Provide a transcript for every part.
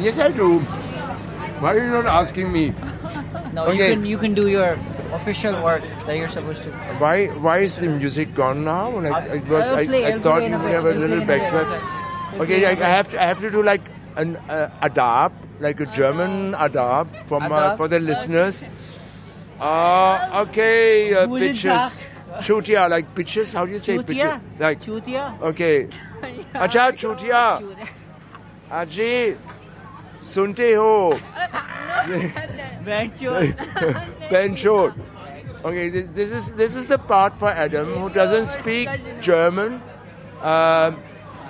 Yes, I do. Why are you not asking me? No, Okay. you can you can do your official work that you're supposed to. Why why is the music gone now? Like it was, I'll play- I I'll thought you would have a little play in a bit. backtrack. Okay, I, in a I bit. have to I have to do like an uh, adab, like a German adab from uh, for the listeners. Uh, okay, uh, bitches. Chutia, like bitches. How do you say Chutia? bitches? Like Chutia? okay. Acha chutia. Aji. Sunte ho. Benchot. Okay, this, is this is the part for Adam who doesn't speak German. Ähm,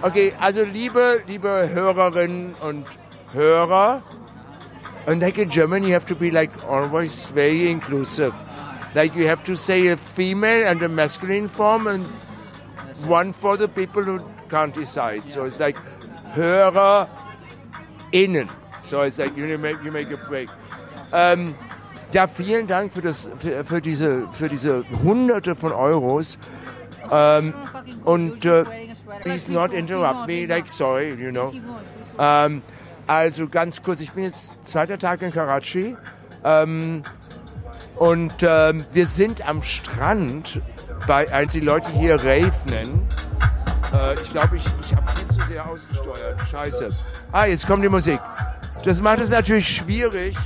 okay, also liebe liebe Hörerinnen und Hörer, and like in German you have to be like always very inclusive. Like you have to say a female and a masculine form and one for the people who can't decide. So it's like Hörer innen. So it's like you make you make a break. Ähm, ja, vielen Dank für das für, für diese für diese Hunderte von Euros. Ähm, und äh, please not interrupt me. Like sorry, you know. Ähm, also ganz kurz, ich bin jetzt zweiter Tag in Karachi. Ähm, und ähm, wir sind am Strand bei, als die Leute hier Rave nennen. Äh, ich glaube, ich, ich habe viel zu sehr ausgesteuert. Scheiße. Ah, jetzt kommt die Musik. Das macht es natürlich schwierig,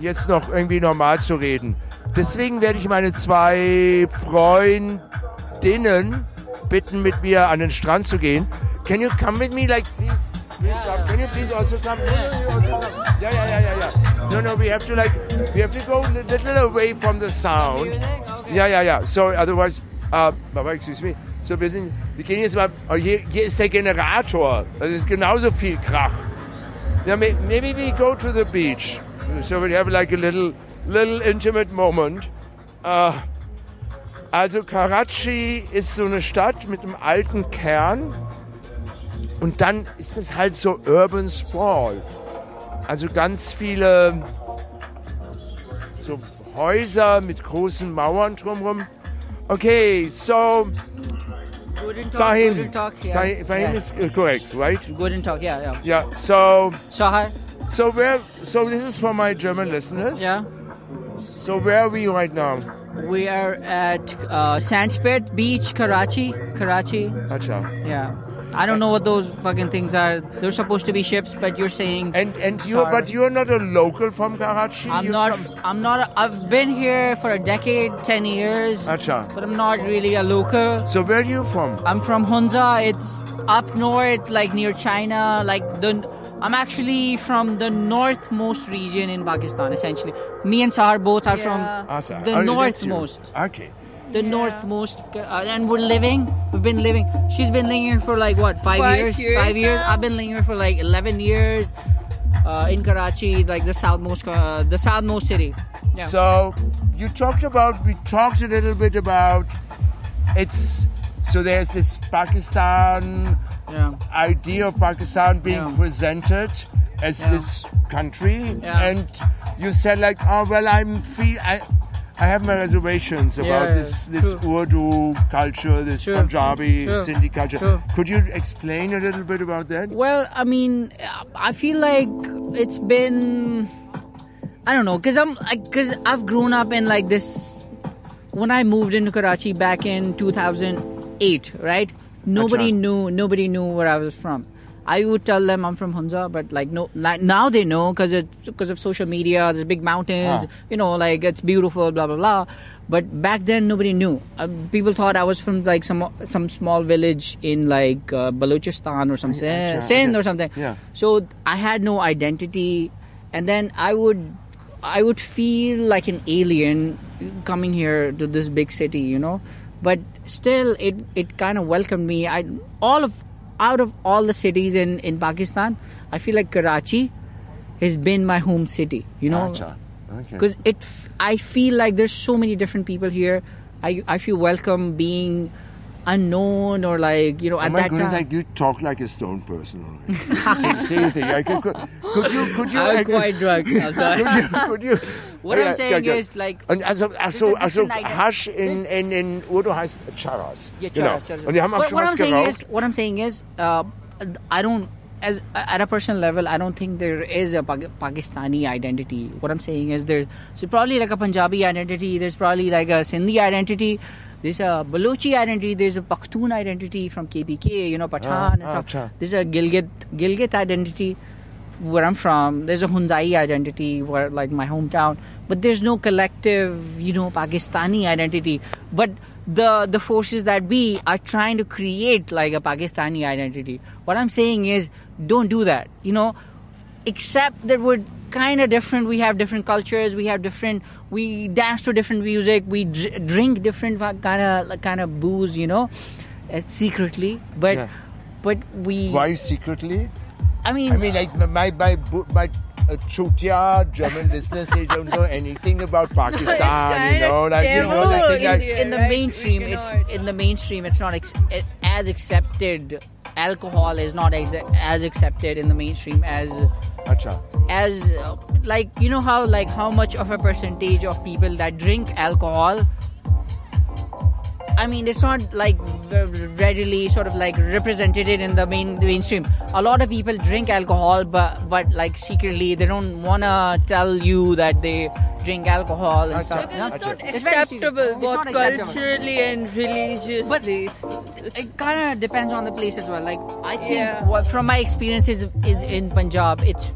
jetzt noch irgendwie normal zu reden. Deswegen werde ich meine zwei Freundinnen bitten, mit mir an den Strand zu gehen. Can you come with me, like, please? please uh, Can you please also come? Yeah, yeah, yeah, yeah, yeah. No, no, we have to like, we have to go a little away from the sound. Ja, ja, ja. So, otherwise, uh, excuse me. So, wir sind, wir gehen jetzt mal, oh, hier, hier ist der Generator. Das ist genauso viel Krach. Yeah, may, maybe we go to the beach. So we have like a little, little intimate moment. Uh, also Karachi ist so eine Stadt mit einem alten Kern. Und dann ist es halt so Urban Sprawl. Also ganz viele so Häuser mit großen Mauern drumherum. Okay, so Guten Tag, Fahim. Guten Tag, yeah. Fahim, Fahim yeah. is correct, right? Guten Tag, yeah, yeah. Yeah. So Shahar, so where? So this is for my German listeners. yeah. So where are we right now? We are at uh, Sandspit Beach, Karachi. Karachi, Acha. yeah. I don't know what those fucking things are. They're supposed to be ships, but you're saying And and you, Sorry. but you're not a local from Karachi. I'm You not. come- I'm not. I've been here for a decade, ten years, Acha. but I'm not really a local. So where are you from? I'm from Hunza. It's up north, like near China. Like the, I'm actually from the northmost region in Pakistan. Essentially, me and Sahar both are from Asa. Ah, the Oh, northmost. Okay. The northmost, uh, and we're living. We've been living. She's been living here for like what five, Five years? years Five years. now. I've been living here for like eleven years. Uh, in Karachi, like the southmost, uh, the southmost city. Yeah. So you talked about. We talked a little bit about. It's so there's this Pakistan yeah. idea of Pakistan being Yeah. presented as Yeah. this country, Yeah. and you said like, oh well, I'm feel I. I have my reservations about Yeah, this this true. Urdu culture, this True. Punjabi, True. Sindhi culture. True. Could you explain a little bit about that? Well, I mean, I feel like it's been I don't know, cause I'm like cause I've grown up in like this. When I moved into Karachi back in 2008, right? Nobody Acha. knew nobody knew where I was from. I would tell them I'm from Hunza, but like no, like now they know because because of social media. There's big mountains, Ah. you know, like it's beautiful, blah blah blah. But back then nobody knew. Uh, people thought I was from like some some small village in like uh, Balochistan or some Acha, Sindh okay. or something. Yeah. So I had no identity, and then I would I would feel like an alien coming here to this big city, you know. But still, it it kind of welcomed me. I all of out of all the cities in in Pakistan, I feel like Karachi has been my home city, you know Acha. Okay. because it I feel like there's so many different people here i i feel welcome being unknown or like you know Oh at my that goodness, time like you talk like a stone person. Se- Seriously, I could, could, could you, could you, I was I quite drunk. I'm sorry. could you, could you? What I'm saying is, like, Und also, also, also. Hasch in, in, in Urdu heißt Charas. Yeah, genau. Charas, Charas. Und die haben auch What- schon was I'm saying geraucht. is, what I'm saying is, uh, I don't, as at a personal level, I don't think there is a Pakistani identity. What I'm saying is there's so probably like a Punjabi identity. There's probably like a Sindhi identity. There's a Balochi identity. There's a Pakhtun identity from KPK. You know, Pathan Ah, and ah. There's a Gilgit Gilgit identity where I'm from. There's a Hunzai identity where like my hometown. But there's no collective, you know, Pakistani identity. But the the forces that be are trying to create like a Pakistani identity. What I'm saying is don't do that. You know, except that we're kind of different. We have different cultures. We have different. We dance to different music. We dr- drink different kind of kind of booze. You know, uh, secretly. But Yeah. but we. Why secretly? I mean, I mean, like my my my, my uh, Chutia German listeners, they don't know anything about Pakistan. you know, like you know, they think like, in the right? mainstream, it's in the mainstream. It's not ex- it, as accepted. Alcohol is not ex- as accepted in the mainstream as Acha. as uh, like you know how like how much of a percentage of people that drink alcohol I mean, it's not like readily sort of like represented in the main mainstream. A lot of people drink alcohol, but but like secretly they don't wanna tell you that they drink alcohol and stuff. you? It's not It's acceptable, both culturally and religiously. But- it's, it's, It kind of depends on the place as well. Like I think Yeah. what, from my experiences in, in Punjab, it's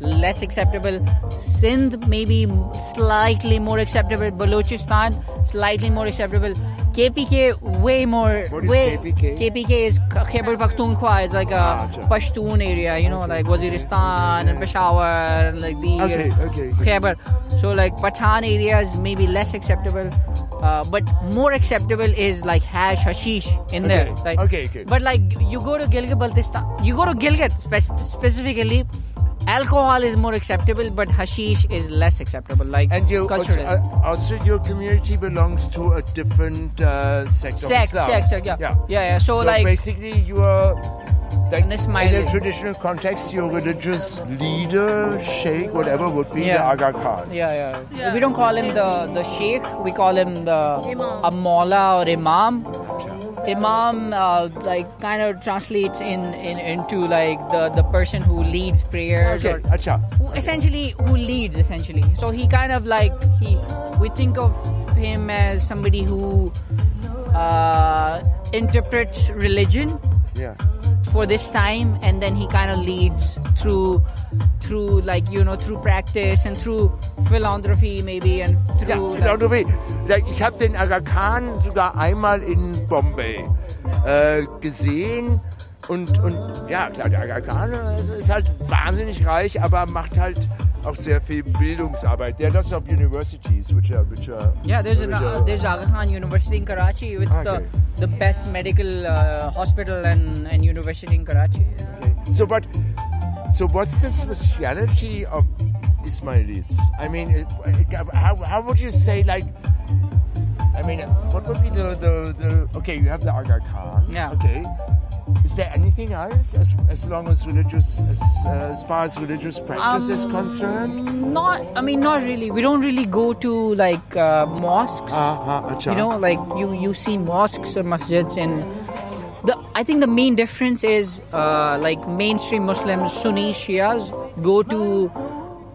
less acceptable. Sindh maybe slightly more acceptable. Balochistan slightly more acceptable. KPK way more. What is way, KPK? KPK is Khyber Pakhtunkhwa is like a Ah. Pashtun area. You know, Okay. like Waziristan and Peshawar and like the Okay, okay. Khyber. So like Pathan areas maybe less acceptable. Uh, but more acceptable is like hash hashish in there. Okay, Like, okay, okay. But like you go to Gilgit Baltistan, you go to Gilgit spe- specifically, alcohol is more acceptable, but hashish is less acceptable. Like And you also, culturally. uh, also your community belongs to a different uh, sect of Sect, Islam. sect, sect, yeah. yeah, Yeah, yeah, so, like- basically you are like in Ismaili. a traditional context, your religious leader, sheikh, whatever, would be Yeah. the Aga Khan. yeah, yeah, Yeah. We don't call him the the sheikh. We call him the Imam. a maula or imam. Imam uh, like kind of translates in, in into like the the person who leads prayers Okay, or acha. who essentially who leads essentially so he kind of like he we think of him as somebody who uh, interprets religion Yeah. for this time and then he kind of leads through through like you know through practice and through philanthropy maybe and through like, Philanthropie. Like, Ich habe den Aga Khan sogar einmal in Bombay uh, äh, gesehen. Und, und ja, klar, der Aga Khan also ist halt wahnsinnig reich, aber macht halt auch sehr viel Bildungsarbeit. There are lots of universities which are, which are Yeah, there's an, uh, there's Aga Khan University in Karachi. It's Okay. the the best medical uh, hospital and, and university in Karachi. Okay. So, but so what's the speciality of Ismailites? I mean, how, how would you say like? I mean, what would be the the, the okay? You have the Aga Khan. Yeah. Okay. Is there anything else as, as long as religious as, uh, as far as religious practice is Um, concerned? Not, I mean, not really. We don't really go to like uh, mosques. Uh-huh, acha. you know, like you you see mosques or masjids in. The, I think the main difference is uh, like mainstream Muslims, Sunni Shias go to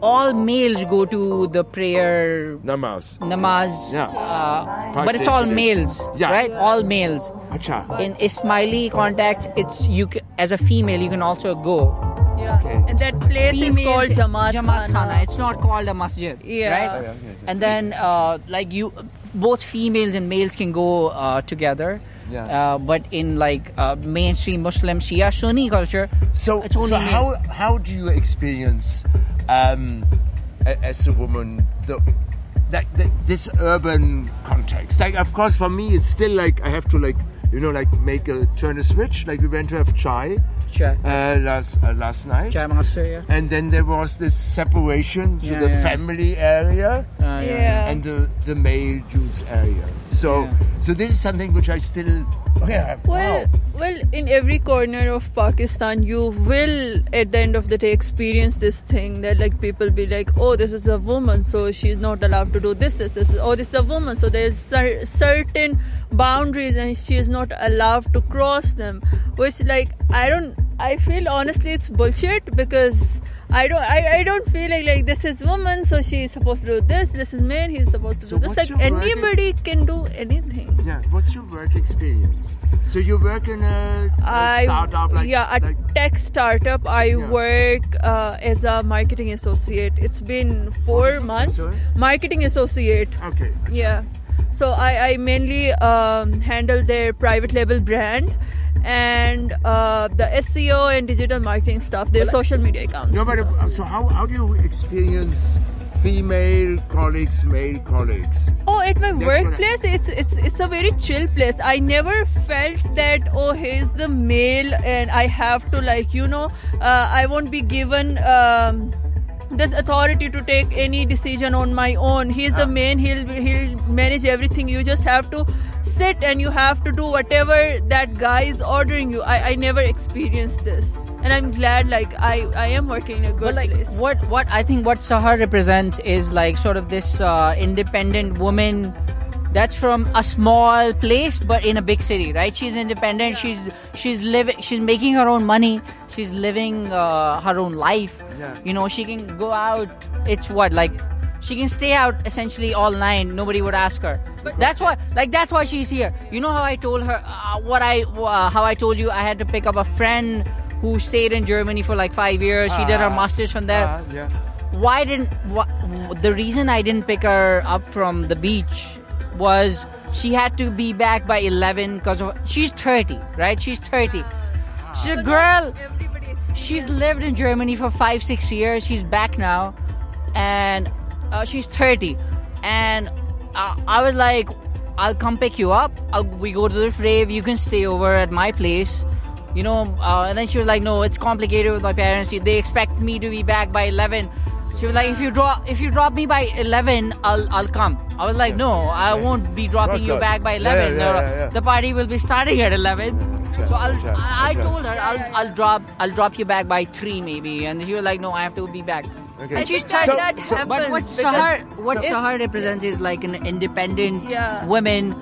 all males go to the prayer namaz. namaz, Yeah. uh, but it's all males, Yeah. right? All males. Acha. In Ismaili context, it's you as a female you can also go. yeah. Okay. And that place is called Jamaat, Jamaat Khana. Khana. It's not called a masjid, Yeah. right? Oh, yeah, yes, yes, and then uh, like you, both females and males can go uh, together. Yeah. Uh, but in like uh, mainstream Muslim Shia Sunni culture, So, it's only so how how do you experience um, as a woman the, that, that this urban context? Like, of course, for me, it's still like I have to like you know like make a turn a switch. Like we went to have chai Chai. uh, last uh, last night. Chai master, yeah. And then there was this separation to Yeah, the yeah. family area Uh, yeah. And the, the male Jews area. So so this is something which I still okay. Well, wow. well, in every corner of Pakistan, you will, at the end of the day, experience this thing that like people be like, "Oh, this is a woman, so she's not allowed to do this. This, this. Oh, this is a woman, so there's cer- certain boundaries, and she is not allowed to cross them." Which, like, I don't, I feel honestly it's bullshit because I don't I, I don't feel like like this is woman so she's supposed to do this this is man he's supposed to So do this like work- anybody can do anything Yeah. What's your work experience? So you work in a, a I startup like yeah a like, tech startup I Yeah. work uh, as a marketing associate it's been four months marketing associate okay. Yeah. So I, I mainly um, handle their private label brand and uh, the SEO and digital marketing stuff, their social media accounts. No, but uh, so how, how do you experience female colleagues, male colleagues? Oh, at my That's what I- workplace, it's it's it's a very chill place. I never felt that oh, he's the male, and I have to like you know, uh, I won't be given. Um, this authority to take any decision on my own. He's the Ah. man. He'll he'll manage everything. You just have to sit and you have to do whatever that guy is ordering you. I, I never experienced this, and I'm glad. Like I I am working in a good But like place. what what I think what Sahar represents is like sort of this uh, independent woman that's from a small place but in a big city, right? She's independent. She's she's living. She's making her own money. She's living uh, her own life. Yeah. You know, she can go out. It's what like she can stay out essentially all night. Nobody would ask her. that's why like that's why she's here. You know how I told her uh, what I uh, how I told you I had to pick up a friend who stayed in Germany for like five years. She did her Ah. masters from there. Uh, yeah. Why didn't wha the reason I didn't pick her up from the beach was she had to be back by 11 because she's 30, right? She's 30. She's a girl. Everybody She's lived in Germany for five, six years. She's back now, and uh, she's 30. And uh, I was like, I'll come pick you up. I'll, we go to this rave. You can stay over at my place. You know, uh, and then she was like, "No, it's complicated with my parents. They expect me to be back by 11." She was like, "If you drop, if you drop me by 11, I'll I'll come." I was like, "No, I won't be dropping you back by 11. yeah, No, yeah, yeah. The party will be starting at 11." So I'll, I, I told her I'll, I'll drop I'll drop you back by three maybe, and she was like, "No, I have to be back." Okay. And she's that, trying. that so- happens but what Sahar what So- Sahar represents is like an independent Yeah. woman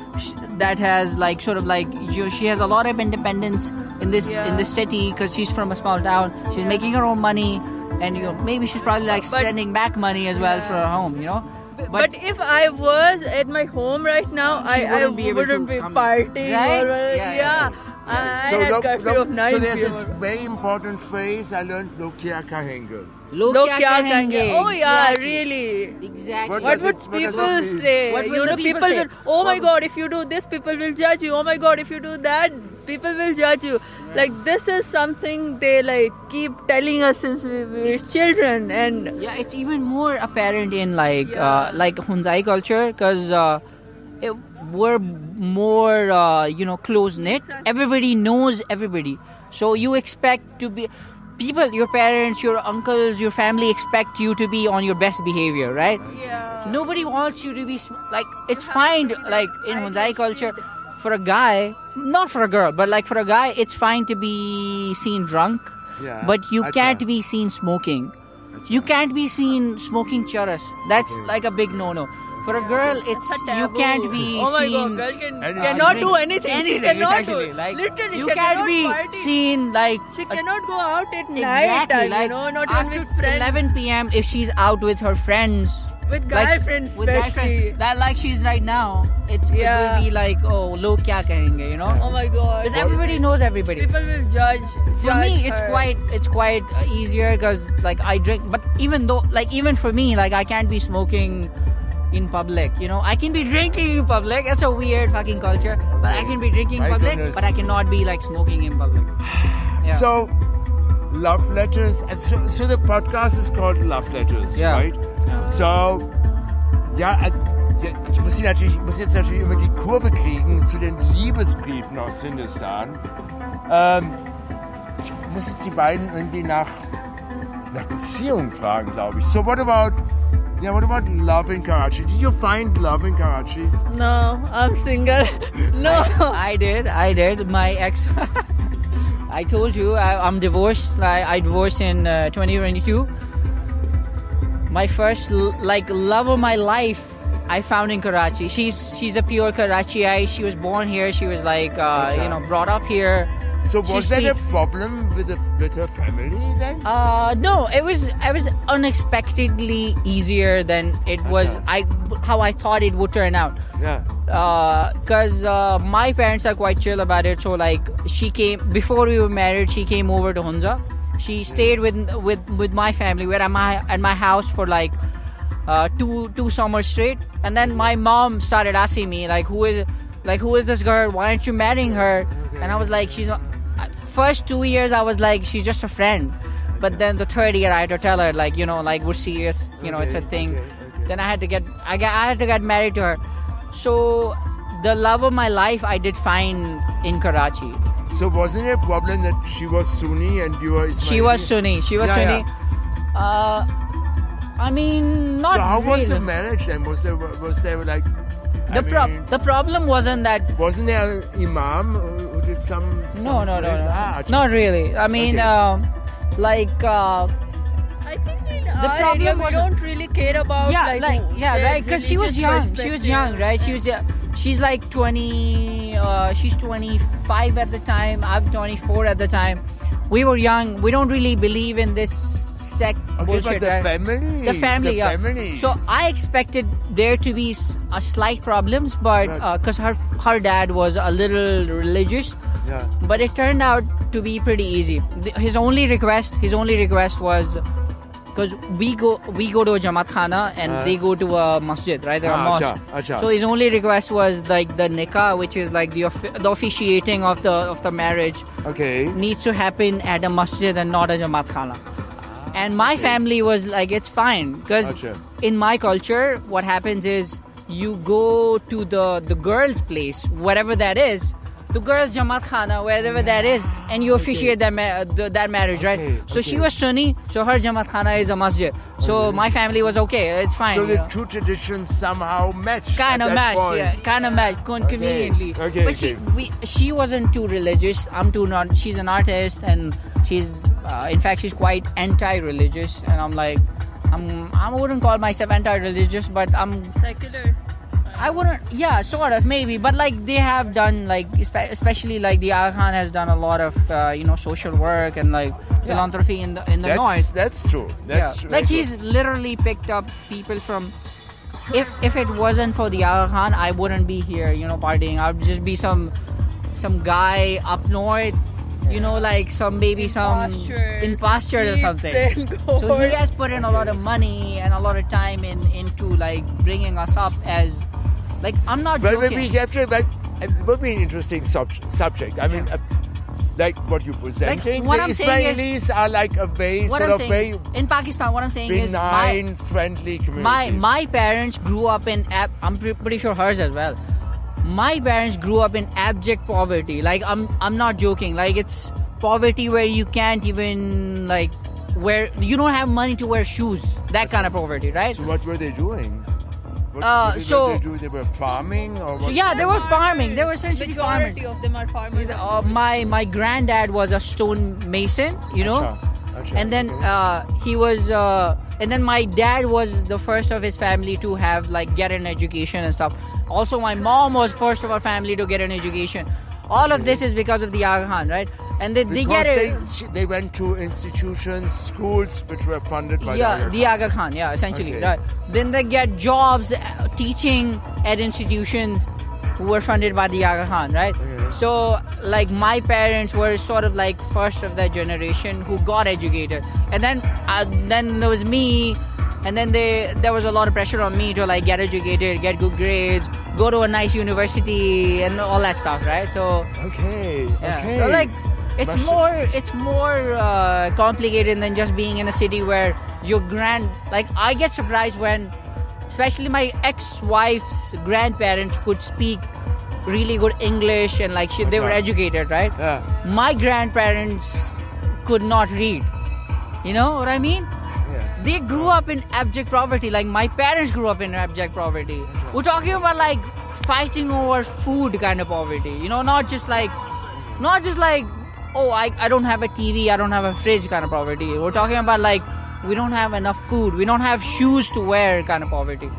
that has like sort of like you- she has a lot of independence in this in this city because she's from a small town. She's making her own money, and you know maybe she's probably like But- sending back money as well Yeah. for her home. You know, But, if I was at my home right now, I, I wouldn't be wouldn't be partying. Right? Uh, or, Yeah, yeah, yeah. I, so, I had look, curfew look, of 9 so there's this very important phrase I learned, Log kya kahenge. Log Log kya kya kahenge? kahenge? Oh yeah, Exactly. really. Exactly. What What does would it- what does people that mean? say? What will you the know, people people, say? will. Oh my What- God! If you do this, people will judge you. Oh my God! If you do that, people will judge you. Like this is something they like keep telling us since we were children, and Yeah, it's even more apparent in like Yeah. uh, like Hunzai culture because uh, it, we're more uh, you know close knit. Everybody knows everybody, so you expect to be people, your parents, your uncles, your family expect you to be on your best behavior, right? yeah. Nobody wants you to be like it's fine like in Hunzai culture for a guy, not for a girl, but like for a guy, it's fine to be seen drunk, Yeah. but you Acha. can't be seen smoking. You can't be seen smoking charas. That's like a big no-no. For a girl, it's It's a you can't be Oh my seen. God! Girl can, Anything. cannot do anything. Anything, she cannot essentially. do. Like Literally, you she can't cannot be party. seen like She a- cannot go out at night exactly time, like you know, not after even with friends. 11 p.m. if she's out with her friends. With guy like, friends with guy especially. that like she's right now. It's it Yeah. will be like oh log kya kahenge, you know? Oh my God! Because everybody knows everybody. People will judge. for judge me it's quite it's quite uh, easier because like i drink but even though like even for me like i can't be smoking in public you know i can be drinking in public that's a weird fucking culture but i can be drinking in public goodness. but i cannot be like smoking in public Yeah. So, love letters. And so, so the podcast is called Love Letters, Yeah. right? So, ja, also, ja, ich muss, natürlich, ich muss jetzt natürlich immer die Kurve kriegen zu den Liebesbriefen aus Hindustan. Ähm, ich muss jetzt die beiden irgendwie nach, nach Beziehung fragen, glaube ich. So, what about, yeah, what about love in Karachi? Did you find love in Karachi? No, I'm single. no. i did i did my ex i told you I, i'm divorced I, I divorced in uh, 2022 my first like love of my life I found in Karachi. She's she's a pure Karachiite. She was born here. She was like uh, Okay. you know brought up here. So she was that a problem with the, with her family then? Uh, no, it was it was unexpectedly easier than it was. I how I thought it would turn out. yeah. Because uh, my parents are quite chill about it. So like she came before we were married. She came over to Hunza. She stayed with with with my family. We're at my at my house for like uh, two two summers straight. And then my mom started asking me like, who is like who is this girl? Why aren't you marrying her? And I was like, she's not. First two years I was like, she's just a friend. But then the third year I had to tell her like, you know, like we're serious. You know, it's a thing. okay, okay. Then I had to get I, got, I had to get married to her. So the love of my life I did find in Karachi. So wasn't it a problem that she was Sunni and you were Ismaili? She was Sunni. She was Yeah, Sunni. yeah. Uh, I mean, not So how was the marriage then? Was there was there like The, I pro- mean, the problem wasn't that wasn't there an imam who who did some, some no no no, no. Ah, not really. I mean, Okay. um, like uh, I think in The our problem area we was- don't really care about yeah, like, like, yeah, right. Because she was young. She was young, right? She was uh, she's like twenty. Uh, she's twenty five at the time. I'm twenty four at the time. We were young. We don't really believe in this sect Okay, but the family, the family, the yeah. So I expected there to be a slight problems, but because her her dad was a little religious, yeah. but it turned out to be pretty easy. His only request, his only request was because we go we go to a Jamaat Khana and Uh. they go to a masjid, right? A Ah, mosque. acha, acha. So his only request was like the nikah, which is like the the officiating of the of the marriage Okay. needs to happen at a masjid and not a Jamaat Khana. And my family was like, it's fine because Acha. in my culture, what happens is you go to the the girl's place, whatever that is, the girl's Jamaat Khana, wherever that is, and you officiate that ma- the, that marriage, right? Okay, So she was Sunni, so her Jamaat Khana is a masjid. So Okay. my family was okay, it's fine. So the know. two traditions somehow match. Kind of that match, point. yeah, kind of match, con- Okay, conveniently. okay, but she, we, she wasn't too religious. I'm too not. She's an artist, and she's, uh, in fact, she's quite anti-religious. And I'm like, I'm, I wouldn't call myself anti-religious, but I'm, secular. I wouldn't, yeah, sort of maybe. But like they have done, like especially like the Aga Khan has done a lot of, uh, you know, social work and like philanthropy in the in the That's north. that's true. That's yeah. true. Like he's literally picked up people from. If if it wasn't for the Aga Khan, I wouldn't be here, you know, partying. I'd just be some some guy up north, you know, like some maybe some Pastures, in pastures or something. So he goats. has put in a lot of money and a lot of time in into like bringing us up as like I'm not Well, joking. maybe after that, it would be an interesting sub- subject. I mean, Yeah. uh, like what you're presenting. what the I'm saying is- are like a very sort I'm of saying very in Pakistan, what I'm saying is benign, friendly community. my my parents grew up in I'm pretty sure hers as well. My parents grew up in abject poverty. Like I'm I'm not joking. Like it's poverty where you can't even like where you don't have money to wear shoes. That kind of poverty, right? So what were they doing? What, Uh, what did so- they do? They were farming or what? So yeah, they were farming. They were essentially farmers. Majority of them are farmers. Uh, my my granddad was a stone mason, you know. Acha, acha, and then okay. uh, he was uh, and then my dad was the first of his family to have like get an education and stuff also my mom was first of our family to get an education all of this is because of the Aga Khan, right and they, they get they, it sh- they went to institutions, schools which were funded by the. yeah the Aga Khan yeah essentially Okay. right then they get jobs uh, teaching at institutions who were funded by the Aga Khan right Okay. so like my parents were sort of like first of their generation who got educated and then uh, then there was me and then they there was a lot of pressure on me to like get educated get good grades go to a nice university and all that stuff right so Okay, yeah. okay. So like it's Masha- more it's more uh, complicated than just being in a city where your grand like I get surprised when especially my ex-wife's grandparents could speak really good English and like she, they were educated, right? Yeah. My grandparents could not read. You know what I mean? Yeah. They grew up in abject poverty. Like my parents grew up in abject poverty. We're talking about like fighting over food kind of poverty. You know, not just like, not just like, oh, I, I don't have a TV, I don't have a fridge kind of poverty. We're talking about like, we don't have enough food, we don't have shoes to wear kind of poverty.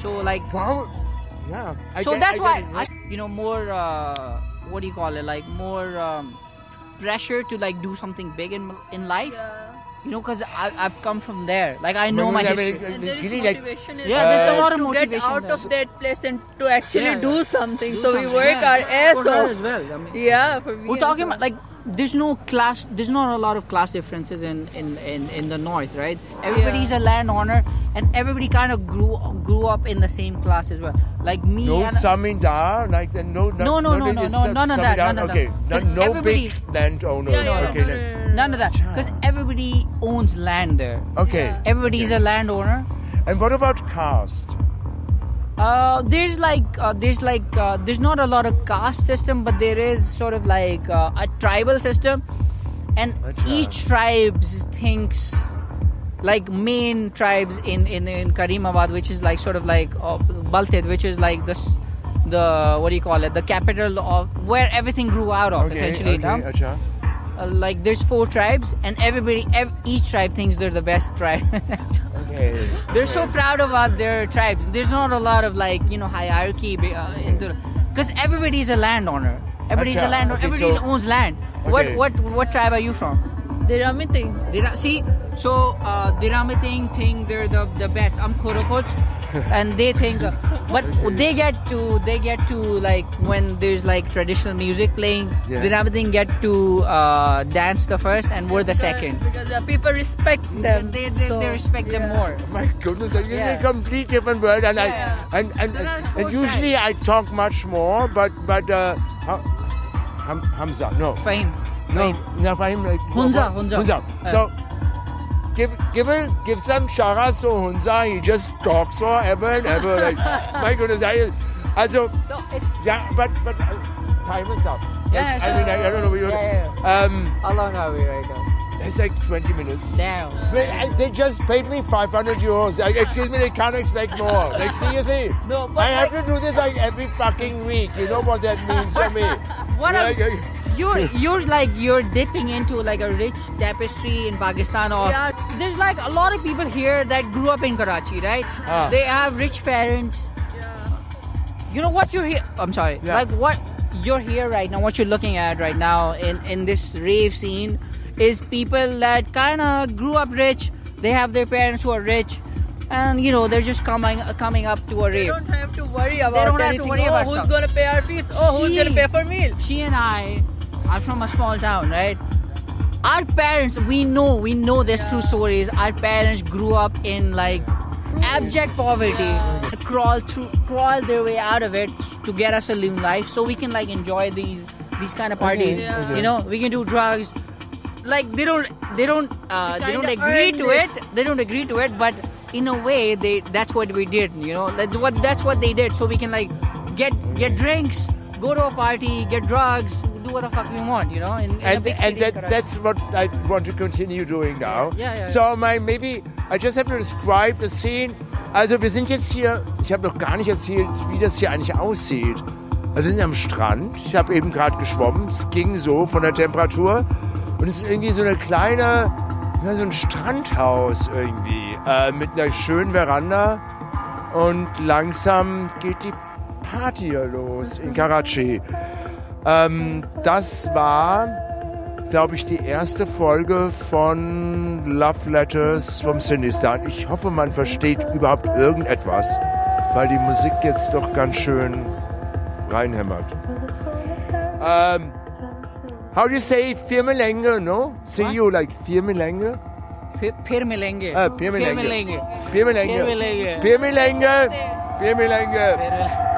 So like, Wow. Yeah. I so get- that's I why. I, you know more uh, what do you call it like more um, pressure to like do something big in in life. Yeah. You know, because I've come from there. Like I know my I mean, history. uh, And there is Giri, like, in Yeah, there's a uh, lot of to get out there. of that place and to actually Yeah, do something. Do so we work yeah. our ass For her off. as well. I mean, Yeah, for me. we're talking well. about like there's no class there's not a lot of class differences in in in, in the north right everybody's a landowner and everybody kind of grew grew up in the same class as well like me No and zamindar, like the no, No, no, no, this no, no, none of that, none of okay, no, no big landowners. Yeah, yeah, okay, then. no, no, no. none of that because everybody owns land there okay. Yeah. everybody's a landowner And what about caste? Uh, there's like uh, there's like uh, there's not a lot of caste system, but there is sort of like uh, a tribal system, and each tribes thinks like main tribes in in in Karimabad, which is like sort of like uh, Baltit, which is like the the what do you call it, the capital of where everything grew out of Okay, essentially. okay. Uh, like there's four tribes, and everybody ev- each tribe thinks they're the best tribe. Okay. They're so proud about their tribes. There's not a lot of like you know hierarchy uh, into because everybody's a landowner. Everybody's Acha, a landowner. okay, Everybody so- owns land. What Okay. what what what tribe are you from? Diramiting. Dira- see, so uh, Diramiting think they're the the best. I'm Korokot, and they think, uh, but they get to they get to like when there's like traditional music playing. Yeah. Diramiting get to uh, dance the first, and we're the second. Because uh, people respect them. They, they, so, they respect them more. My goodness, it's Yeah. a complete different world, and Yeah. I and and, There and, four usually I talk much more, but but uh, Ham, Ham, Hamza, no, Fame. no, Fame. no, Fahim, like Hunza, what- Hunza. Hunza. Uh. So give give it give some charas to Hunza. He just talks forever and ever. Like my goodness, I also No, yeah, but but uh, time is up. Yeah, Like, sure. I mean, I, I don't know. what you Yeah, Um, how long are we right now? it's like 20 minutes. Damn. They, I- they just paid me 500 euros. Like, excuse me, they can't expect more. Like, seriously. No, but I have to do this like every fucking week. You know what that means to me. What Like, a, you're you're like you're dipping into like a rich tapestry in Pakistan of Yeah. There's like a lot of people here that grew up in Karachi, right? Ah. They have rich parents. You know what you're here I'm sorry. Yeah. Like what you're here right now, what you're looking at right now in, in this rave scene is people that kinda grew up rich, they have their parents who are rich and you know they're just coming coming up to a rave. They don't have to worry about they don't have to worry oh, about who's stuff. gonna pay our fees? Oh, who's gonna pay for meal? she and I are from a small town, right? Our parents, we know, we know this through stories. Our parents grew up in like abject poverty, to crawl through, crawl their way out of it to get us a new life, so we can like enjoy these these kind of parties. Yeah. You know, we can do drugs. Like they don't, they don't, uh, they don't agree to this. it. They don't agree to it, but in a way, they that's what we did. You know, that's what that's what they did. So we can like get get drinks, go to a party, get drugs, do what the fuck we want. You know, in, in a and and that, that's what I want to continue doing now. Yeah, yeah, So my maybe I just have to describe the scene. Also wir sind jetzt hier. Ich habe noch gar nicht erzählt, wie das hier eigentlich aussieht. Also wir sind am Strand. Ich habe eben gerade geschwommen. Es ging so von der Temperatur und es ist irgendwie so eine kleine, ja, so ein Strandhaus irgendwie äh, mit einer schönen Veranda und langsam geht die Party hier los in Karachi. Ähm, das war, glaube ich, die erste Folge von Love Letters vom Sinistan. Ich hoffe, man versteht überhaupt irgendetwas, weil die Musik jetzt doch ganz schön reinhämmert. Ähm, how do you say Firmelänge, no? See you like phir milenge. Ah. Phir milenge. Firmelänge. Phir milenge. Firmelänge. Firmelänge. Phir-